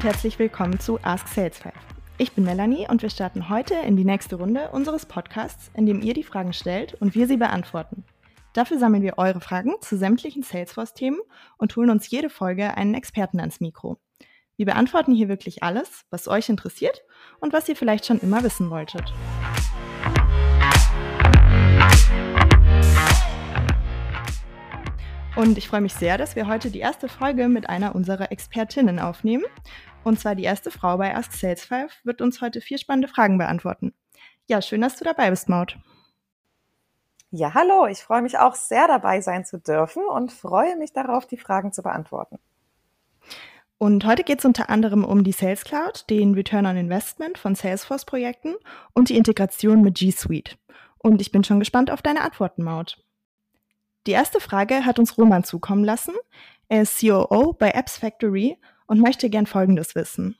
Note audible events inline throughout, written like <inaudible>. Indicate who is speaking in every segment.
Speaker 1: und herzlich willkommen zu Ask Sales 5. Ich bin Melanie und wir starten heute in die nächste Runde unseres Podcasts, in dem ihr die Fragen stellt und wir sie beantworten. Dafür sammeln wir eure Fragen zu sämtlichen Salesforce-Themen und holen uns jede Folge einen Experten ans Mikro. Wir beantworten hier wirklich alles, was euch interessiert und was ihr vielleicht schon immer wissen wolltet. Und ich freue mich sehr, dass wir heute die erste Folge mit einer unserer Expertinnen aufnehmen. Und zwar die erste Frau bei Ask Sales 5 wird uns heute vier spannende Fragen beantworten. Ja, schön, dass du dabei bist, Maud.
Speaker 2: Ja, hallo, ich freue mich auch sehr dabei sein zu dürfen und freue mich darauf, die Fragen zu beantworten.
Speaker 1: Und heute geht es unter anderem um die Sales Cloud, den Return on Investment von Salesforce-Projekten und die Integration mit G Suite. Und ich bin schon gespannt auf deine Antworten, Maud. Die erste Frage hat uns Roman zukommen lassen. Er ist COO bei Apps Factory und möchte gern Folgendes wissen.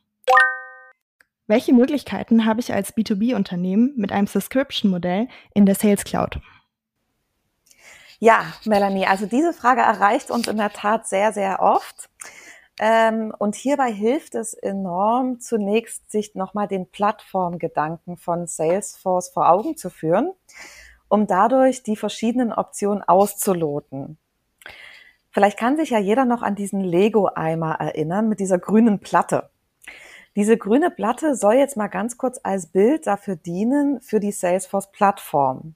Speaker 1: Welche Möglichkeiten habe ich als B2B-Unternehmen mit einem Subscription-Modell in der Sales Cloud?
Speaker 2: Ja, Melanie, also diese Frage erreicht uns in der Tat sehr, sehr oft. Ähm, und hierbei hilft es enorm, zunächst sich nochmal den Plattformgedanken von Salesforce vor Augen zu führen um dadurch die verschiedenen Optionen auszuloten. Vielleicht kann sich ja jeder noch an diesen Lego-Eimer erinnern mit dieser grünen Platte. Diese grüne Platte soll jetzt mal ganz kurz als Bild dafür dienen für die Salesforce-Plattform.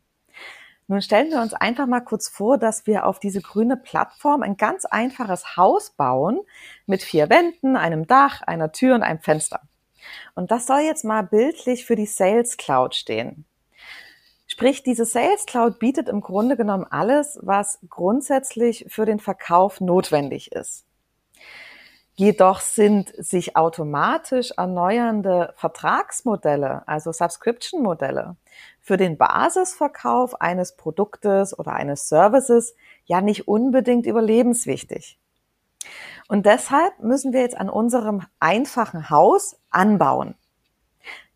Speaker 2: Nun stellen wir uns einfach mal kurz vor, dass wir auf diese grüne Plattform ein ganz einfaches Haus bauen mit vier Wänden, einem Dach, einer Tür und einem Fenster. Und das soll jetzt mal bildlich für die Sales Cloud stehen. Sprich, diese Sales Cloud bietet im Grunde genommen alles, was grundsätzlich für den Verkauf notwendig ist. Jedoch sind sich automatisch erneuernde Vertragsmodelle, also Subscription-Modelle, für den Basisverkauf eines Produktes oder eines Services ja nicht unbedingt überlebenswichtig. Und deshalb müssen wir jetzt an unserem einfachen Haus anbauen.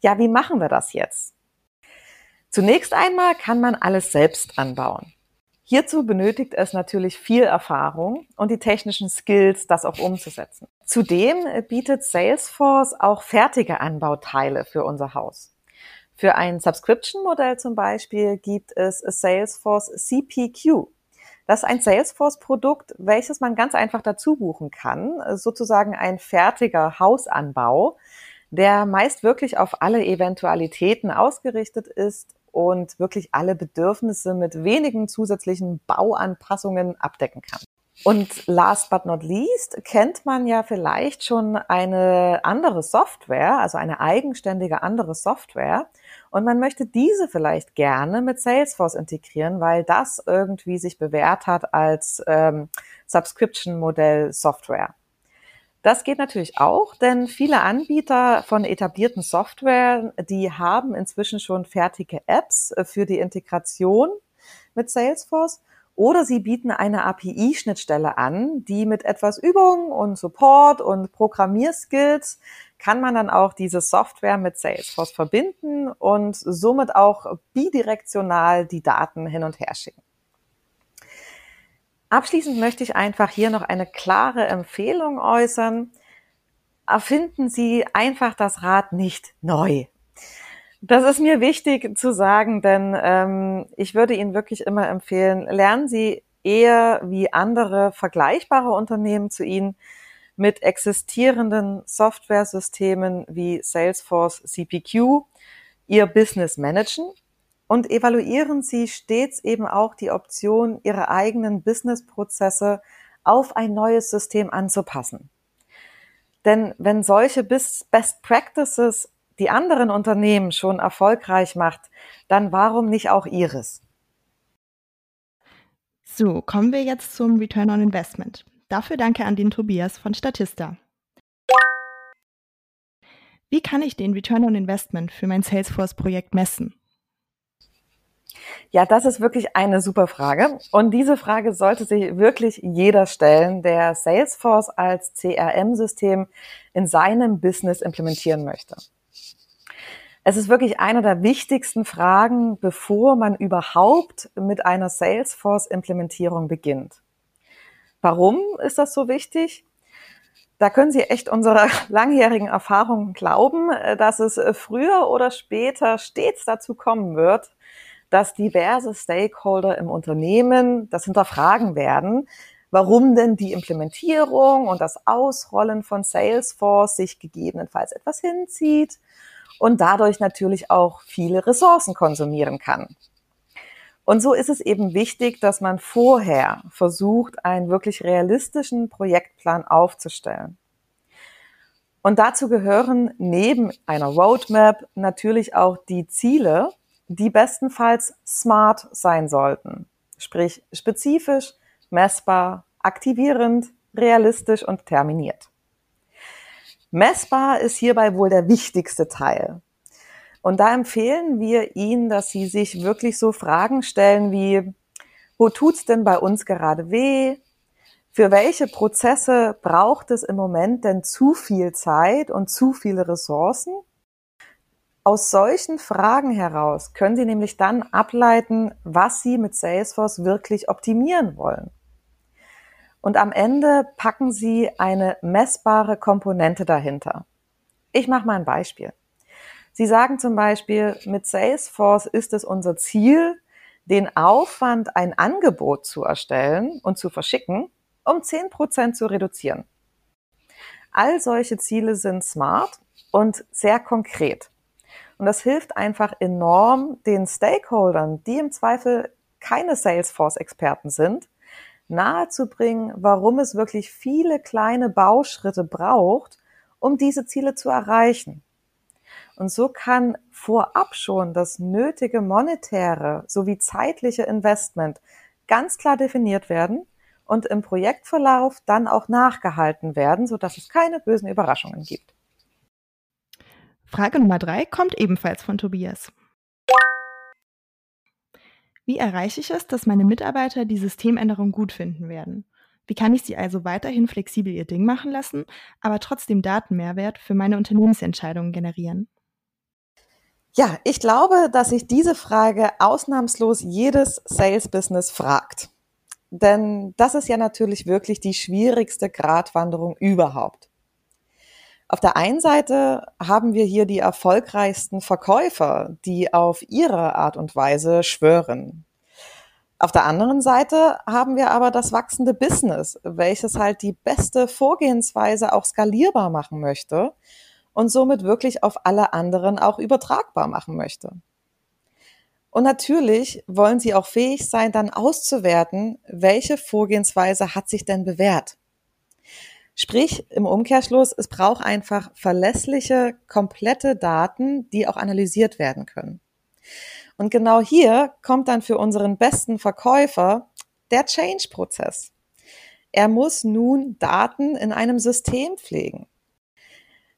Speaker 2: Ja, wie machen wir das jetzt? Zunächst einmal kann man alles selbst anbauen. Hierzu benötigt es natürlich viel Erfahrung und die technischen Skills, das auch umzusetzen. Zudem bietet Salesforce auch fertige Anbauteile für unser Haus. Für ein Subscription-Modell zum Beispiel gibt es Salesforce CPQ. Das ist ein Salesforce-Produkt, welches man ganz einfach dazu buchen kann, sozusagen ein fertiger Hausanbau, der meist wirklich auf alle Eventualitäten ausgerichtet ist und wirklich alle Bedürfnisse mit wenigen zusätzlichen Bauanpassungen abdecken kann. Und last but not least kennt man ja vielleicht schon eine andere Software, also eine eigenständige andere Software. Und man möchte diese vielleicht gerne mit Salesforce integrieren, weil das irgendwie sich bewährt hat als ähm, Subscription-Modell Software. Das geht natürlich auch, denn viele Anbieter von etablierten Software, die haben inzwischen schon fertige Apps äh, für die Integration mit Salesforce oder sie bieten eine API-Schnittstelle an, die mit etwas Übung und Support und Programmierskills kann man dann auch diese Software mit Salesforce verbinden und somit auch bidirektional die Daten hin und her schicken. Abschließend möchte ich einfach hier noch eine klare Empfehlung äußern. Erfinden Sie einfach das Rad nicht neu. Das ist mir wichtig zu sagen, denn ähm, ich würde Ihnen wirklich immer empfehlen, lernen Sie eher wie andere vergleichbare Unternehmen zu Ihnen mit existierenden Softwaresystemen wie Salesforce CPQ Ihr Business managen und evaluieren Sie stets eben auch die Option, Ihre eigenen Businessprozesse auf ein neues System anzupassen. Denn wenn solche Best Practices die anderen Unternehmen schon erfolgreich macht, dann warum nicht auch Ihres?
Speaker 1: So, kommen wir jetzt zum Return on Investment. Dafür danke an den Tobias von Statista. Wie kann ich den Return on Investment für mein Salesforce-Projekt messen?
Speaker 2: Ja, das ist wirklich eine super Frage. Und diese Frage sollte sich wirklich jeder stellen, der Salesforce als CRM-System in seinem Business implementieren möchte. Es ist wirklich eine der wichtigsten Fragen, bevor man überhaupt mit einer Salesforce-Implementierung beginnt. Warum ist das so wichtig? Da können Sie echt unserer <laughs> langjährigen Erfahrung glauben, äh, dass es äh, früher oder später stets dazu kommen wird, dass diverse Stakeholder im Unternehmen das hinterfragen werden, warum denn die Implementierung und das Ausrollen von Salesforce sich gegebenenfalls etwas hinzieht und dadurch natürlich auch viele Ressourcen konsumieren kann. Und so ist es eben wichtig, dass man vorher versucht, einen wirklich realistischen Projektplan aufzustellen. Und dazu gehören neben einer Roadmap natürlich auch die Ziele, die bestenfalls smart sein sollten. Sprich spezifisch, messbar, aktivierend, realistisch und terminiert. Messbar ist hierbei wohl der wichtigste Teil. Und da empfehlen wir Ihnen, dass Sie sich wirklich so Fragen stellen wie, wo tut's denn bei uns gerade weh? Für welche Prozesse braucht es im Moment denn zu viel Zeit und zu viele Ressourcen? Aus solchen Fragen heraus können Sie nämlich dann ableiten, was Sie mit Salesforce wirklich optimieren wollen. Und am Ende packen Sie eine messbare Komponente dahinter. Ich mache mal ein Beispiel. Sie sagen zum Beispiel, mit Salesforce ist es unser Ziel, den Aufwand, ein Angebot zu erstellen und zu verschicken, um 10% zu reduzieren. All solche Ziele sind smart und sehr konkret. Und das hilft einfach enorm den Stakeholdern, die im Zweifel keine Salesforce-Experten sind, nahezubringen, warum es wirklich viele kleine Bauschritte braucht, um diese Ziele zu erreichen. Und so kann vorab schon das nötige monetäre sowie zeitliche Investment ganz klar definiert werden und im Projektverlauf dann auch nachgehalten werden, sodass es keine bösen Überraschungen gibt.
Speaker 1: Frage Nummer drei kommt ebenfalls von Tobias. Wie erreiche ich es, dass meine Mitarbeiter die Systemänderung gut finden werden? Wie kann ich sie also weiterhin flexibel ihr Ding machen lassen, aber trotzdem Datenmehrwert für meine Unternehmensentscheidungen generieren?
Speaker 2: Ja, ich glaube, dass sich diese Frage ausnahmslos jedes Sales-Business fragt. Denn das ist ja natürlich wirklich die schwierigste Gratwanderung überhaupt. Auf der einen Seite haben wir hier die erfolgreichsten Verkäufer, die auf ihre Art und Weise schwören. Auf der anderen Seite haben wir aber das wachsende Business, welches halt die beste Vorgehensweise auch skalierbar machen möchte und somit wirklich auf alle anderen auch übertragbar machen möchte. Und natürlich wollen sie auch fähig sein, dann auszuwerten, welche Vorgehensweise hat sich denn bewährt. Sprich, im Umkehrschluss, es braucht einfach verlässliche, komplette Daten, die auch analysiert werden können. Und genau hier kommt dann für unseren besten Verkäufer der Change-Prozess. Er muss nun Daten in einem System pflegen.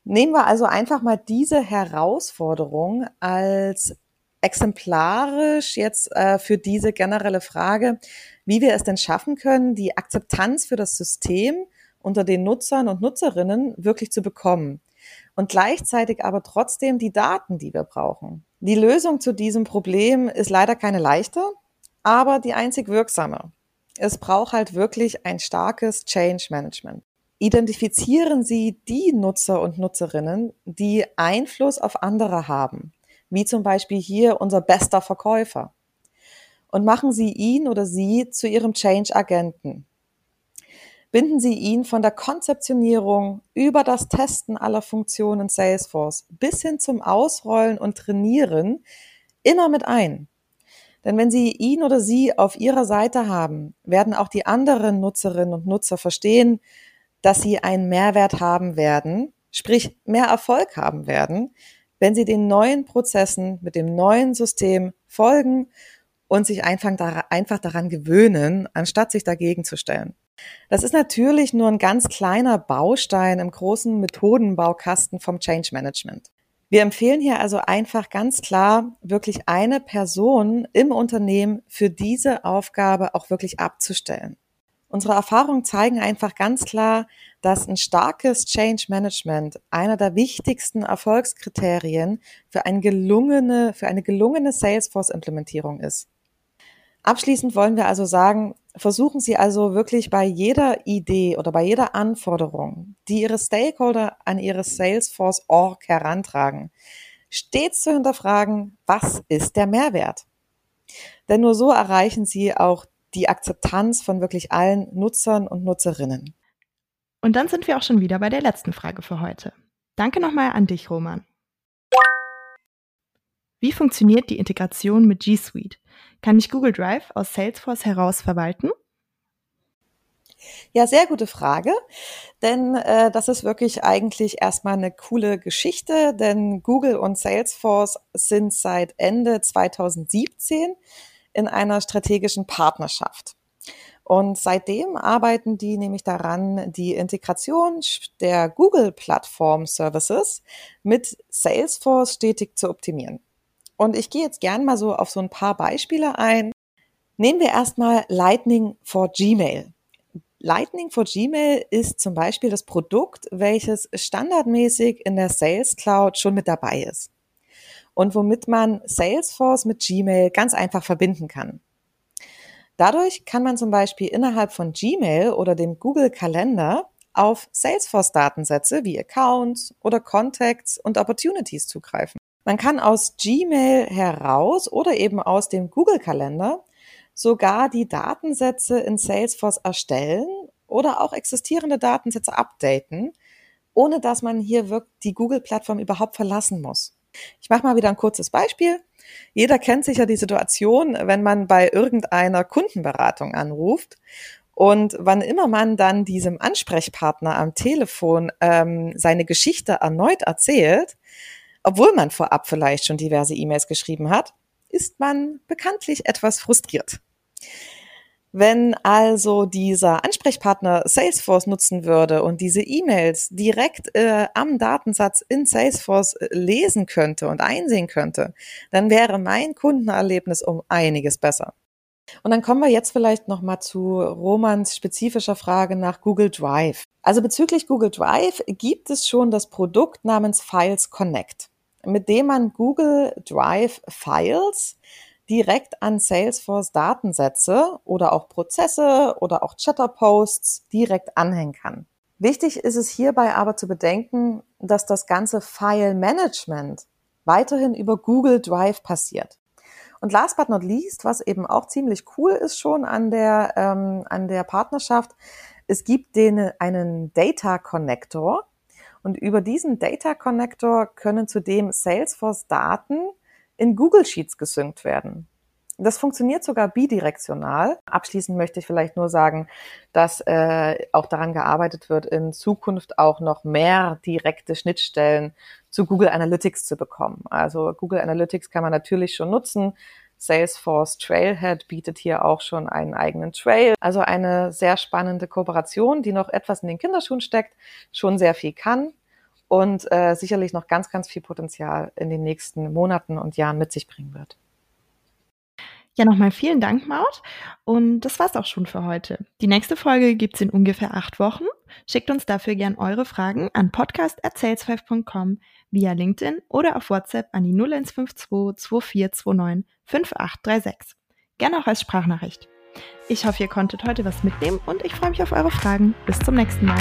Speaker 2: Nehmen wir also einfach mal diese Herausforderung als exemplarisch jetzt äh, für diese generelle Frage, wie wir es denn schaffen können, die Akzeptanz für das System unter den Nutzern und Nutzerinnen wirklich zu bekommen und gleichzeitig aber trotzdem die Daten, die wir brauchen. Die Lösung zu diesem Problem ist leider keine leichte, aber die einzig wirksame. Es braucht halt wirklich ein starkes Change Management identifizieren Sie die Nutzer und Nutzerinnen, die Einfluss auf andere haben, wie zum Beispiel hier unser bester Verkäufer. Und machen Sie ihn oder sie zu Ihrem Change-Agenten. Binden Sie ihn von der Konzeptionierung über das Testen aller Funktionen Salesforce bis hin zum Ausrollen und Trainieren immer mit ein. Denn wenn Sie ihn oder sie auf Ihrer Seite haben, werden auch die anderen Nutzerinnen und Nutzer verstehen, dass sie einen Mehrwert haben werden, sprich mehr Erfolg haben werden, wenn sie den neuen Prozessen mit dem neuen System folgen und sich einfach, daran gewöhnen, anstatt sich dagegen zu stellen. Das ist natürlich nur ein ganz kleiner Baustein im großen Methodenbaukasten vom Change Management. Wir empfehlen hier also einfach ganz klar, wirklich eine Person im Unternehmen für diese Aufgabe auch wirklich abzustellen. Unsere Erfahrungen zeigen einfach ganz klar, dass ein starkes Change Management einer der wichtigsten Erfolgskriterien für eine gelungene, für eine gelungene Salesforce Implementierung ist. Abschließend wollen wir also sagen, Versuchen Sie also wirklich bei jeder Idee oder bei jeder Anforderung, die Ihre Stakeholder an Ihre Salesforce Org herantragen, stets zu hinterfragen, was ist der Mehrwert? Denn nur so erreichen Sie auch die Akzeptanz von wirklich allen Nutzern und Nutzerinnen.
Speaker 1: Und dann sind wir auch schon wieder bei der letzten Frage für heute. Danke nochmal an dich, Roman. Wie funktioniert die Integration mit G Suite? Kann ich Google Drive aus Salesforce heraus verwalten?
Speaker 2: Ja, sehr gute Frage, denn äh, das ist wirklich eigentlich erstmal eine coole Geschichte, denn Google und Salesforce sind seit Ende 2017 in einer strategischen Partnerschaft. Und seitdem arbeiten die nämlich daran, die Integration der Google Plattform Services mit Salesforce stetig zu optimieren. Und ich gehe jetzt gern mal so auf so ein paar Beispiele ein. Nehmen wir erstmal Lightning for Gmail. Lightning for Gmail ist zum Beispiel das Produkt, welches standardmäßig in der Sales Cloud schon mit dabei ist und womit man Salesforce mit Gmail ganz einfach verbinden kann. Dadurch kann man zum Beispiel innerhalb von Gmail oder dem Google Kalender auf Salesforce-Datensätze wie Accounts oder Contacts und Opportunities zugreifen. Man kann aus Gmail heraus oder eben aus dem Google-Kalender sogar die Datensätze in Salesforce erstellen oder auch existierende Datensätze updaten, ohne dass man hier die Google-Plattform überhaupt verlassen muss. Ich mache mal wieder ein kurzes Beispiel. Jeder kennt sicher die Situation, wenn man bei irgendeiner Kundenberatung anruft und wann immer man dann diesem Ansprechpartner am Telefon ähm, seine Geschichte erneut erzählt, obwohl man vorab vielleicht schon diverse E-Mails geschrieben hat, ist man bekanntlich etwas frustriert. Wenn also dieser Ansprechpartner Salesforce nutzen würde und diese E-Mails direkt äh, am Datensatz in Salesforce äh, lesen könnte und einsehen könnte, dann wäre mein Kundenerlebnis um einiges besser. Und dann kommen wir jetzt vielleicht noch mal zu Romans spezifischer Frage nach Google Drive. Also bezüglich Google Drive gibt es schon das Produkt namens Files Connect mit dem man Google Drive Files direkt an Salesforce Datensätze oder auch Prozesse oder auch Chatter-Posts direkt anhängen kann. Wichtig ist es hierbei aber zu bedenken, dass das ganze File Management weiterhin über Google Drive passiert. Und last but not least, was eben auch ziemlich cool ist schon an der, ähm, an der Partnerschaft, es gibt den, einen Data Connector, und über diesen Data Connector können zudem Salesforce Daten in Google Sheets gesynkt werden. Das funktioniert sogar bidirektional. Abschließend möchte ich vielleicht nur sagen, dass äh, auch daran gearbeitet wird, in Zukunft auch noch mehr direkte Schnittstellen zu Google Analytics zu bekommen. Also Google Analytics kann man natürlich schon nutzen, Salesforce Trailhead bietet hier auch schon einen eigenen Trail. Also eine sehr spannende Kooperation, die noch etwas in den Kinderschuhen steckt, schon sehr viel kann und äh, sicherlich noch ganz, ganz viel Potenzial in den nächsten Monaten und Jahren mit sich bringen wird.
Speaker 1: Ja, nochmal vielen Dank, Maud. Und das war's auch schon für heute. Die nächste Folge gibt's in ungefähr acht Wochen. Schickt uns dafür gern eure Fragen an podcast.sales5.com via LinkedIn oder auf WhatsApp an die 0152 2429 5836. Gerne auch als Sprachnachricht. Ich hoffe, ihr konntet heute was mitnehmen und ich freue mich auf eure Fragen. Bis zum nächsten Mal.